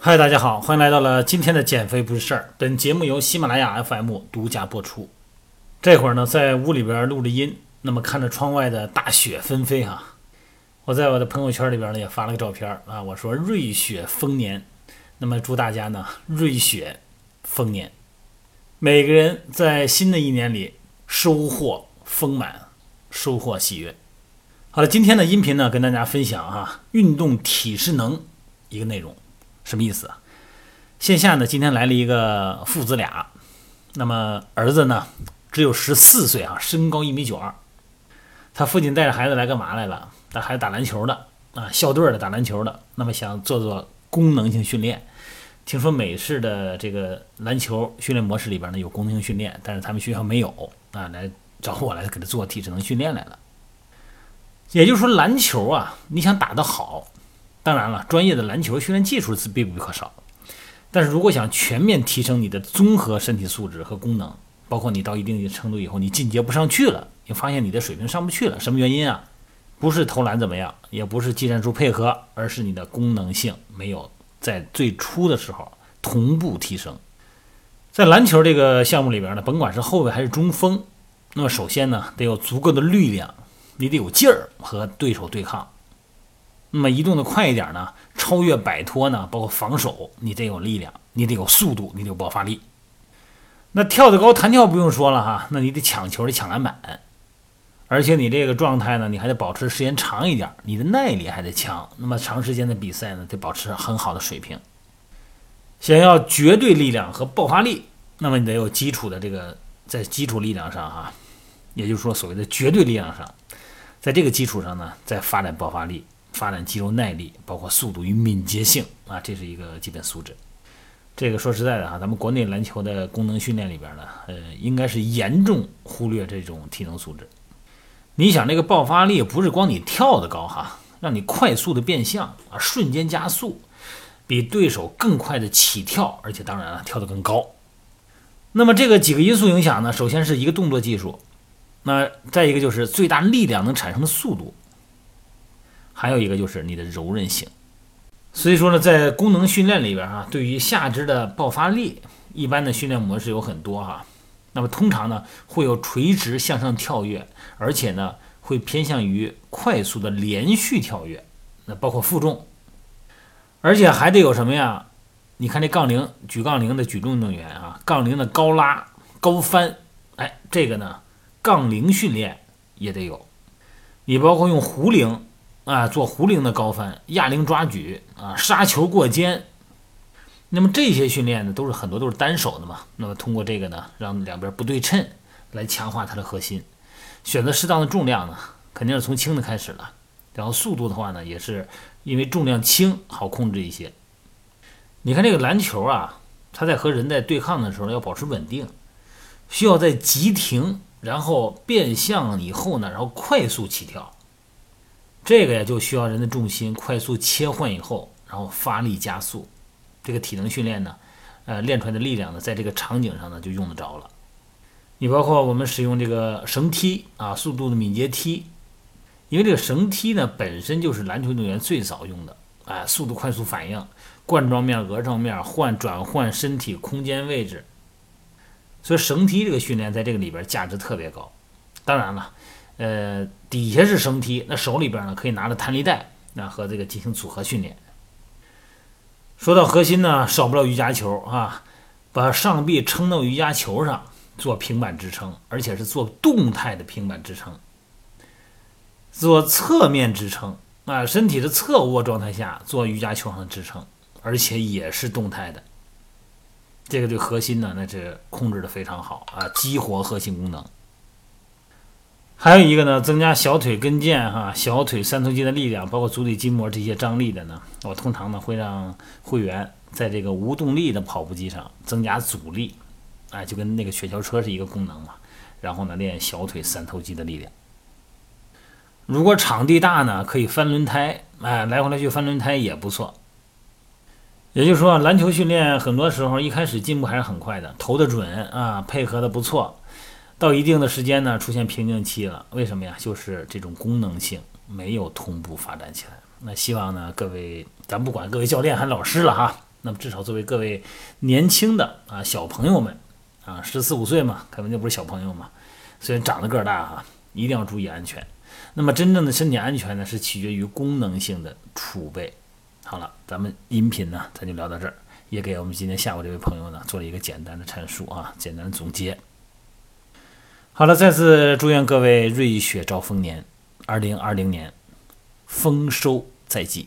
嗨，大家好，欢迎来到了今天的减肥不是事儿。本节目由喜马拉雅 FM 独家播出。这会儿呢，在屋里边录着音，那么看着窗外的大雪纷飞哈，我在我的朋友圈里边呢也发了个照片啊，我说瑞雪丰年，那么祝大家呢瑞雪丰年，每个人在新的一年里收获丰满，收获喜悦。好了，今天的音频呢，跟大家分享哈，运动体适能一个内容，什么意思啊？线下呢，今天来了一个父子俩，那么儿子呢只有十四岁啊，身高一米九二，他父亲带着孩子来干嘛来了？带孩子打篮球的啊，校队的打篮球的，那么想做做功能性训练。听说美式的这个篮球训练模式里边呢有功能性训练，但是他们学校没有啊，来找我来给他做体适能训练来了。也就是说，篮球啊，你想打得好，当然了，专业的篮球训练技术是必不可少。但是如果想全面提升你的综合身体素质和功能，包括你到一定程度以后，你进阶不上去了，你发现你的水平上不去了，什么原因啊？不是投篮怎么样，也不是技战术配合，而是你的功能性没有在最初的时候同步提升。在篮球这个项目里边呢，甭管是后卫还是中锋，那么首先呢，得有足够的力量。你得有劲儿和对手对抗，那么移动的快一点呢？超越摆脱呢？包括防守，你得有力量，你得有速度，你得有爆发力。那跳得高弹跳不用说了哈，那你得抢球，得抢篮板，而且你这个状态呢，你还得保持时间长一点，你的耐力还得强。那么长时间的比赛呢，得保持很好的水平。想要绝对力量和爆发力，那么你得有基础的这个在基础力量上哈，也就是说所谓的绝对力量上。在这个基础上呢，再发展爆发力、发展肌肉耐力，包括速度与敏捷性啊，这是一个基本素质。这个说实在的哈，咱们国内篮球的功能训练里边呢，呃，应该是严重忽略这种体能素质。你想，这个爆发力不是光你跳得高哈，让你快速的变向啊，瞬间加速，比对手更快的起跳，而且当然了，跳得更高。那么这个几个因素影响呢，首先是一个动作技术。那再一个就是最大力量能产生的速度，还有一个就是你的柔韧性。所以说呢，在功能训练里边哈，对于下肢的爆发力，一般的训练模式有很多哈。那么通常呢，会有垂直向上跳跃，而且呢，会偏向于快速的连续跳跃。那包括负重，而且还得有什么呀？你看这杠铃举杠铃的举重运动员啊，杠铃的高拉高翻，哎，这个呢。杠铃训练也得有，你包括用壶铃啊做壶铃的高翻、哑铃抓举啊、杀球过肩，那么这些训练呢都是很多都是单手的嘛。那么通过这个呢，让两边不对称来强化它的核心。选择适当的重量呢，肯定是从轻的开始了。然后速度的话呢，也是因为重量轻好控制一些。你看这个篮球啊，它在和人在对抗的时候要保持稳定，需要在急停。然后变向以后呢，然后快速起跳，这个呀就需要人的重心快速切换以后，然后发力加速。这个体能训练呢，呃，练出来的力量呢，在这个场景上呢就用得着了。你包括我们使用这个绳梯啊，速度的敏捷梯，因为这个绳梯呢本身就是篮球运动员最早用的，哎，速度快速反应，冠状面、额状面换转换身体空间位置。所以绳梯这个训练在这个里边价值特别高，当然了，呃，底下是绳梯，那手里边呢可以拿着弹力带，那和这个进行组合训练。说到核心呢，少不了瑜伽球啊，把上臂撑到瑜伽球上做平板支撑，而且是做动态的平板支撑，做侧面支撑啊，身体的侧卧状态下做瑜伽球上的支撑，而且也是动态的。这个对核心呢，那是控制的非常好啊，激活核心功能。还有一个呢，增加小腿跟腱哈，小腿三头肌的力量，包括足底筋膜这些张力的呢，我通常呢会让会员在这个无动力的跑步机上增加阻力，哎，就跟那个雪橇车是一个功能嘛。然后呢，练小腿三头肌的力量。如果场地大呢，可以翻轮胎，哎，来回来去翻轮胎也不错。也就是说，篮球训练很多时候一开始进步还是很快的，投得准啊，配合的不错。到一定的时间呢，出现瓶颈期了。为什么呀？就是这种功能性没有同步发展起来。那希望呢，各位，咱不管各位教练还是老师了哈，那么至少作为各位年轻的啊小朋友们啊，十四五岁嘛，根本就不是小朋友嘛，虽然长得个儿大哈，一定要注意安全。那么真正的身体安全呢，是取决于功能性的储备。好了，咱们音频呢，咱就聊到这儿，也给我们今天下午这位朋友呢做了一个简单的阐述啊，简单的总结。好了，再次祝愿各位瑞雪兆丰年，二零二零年丰收在即。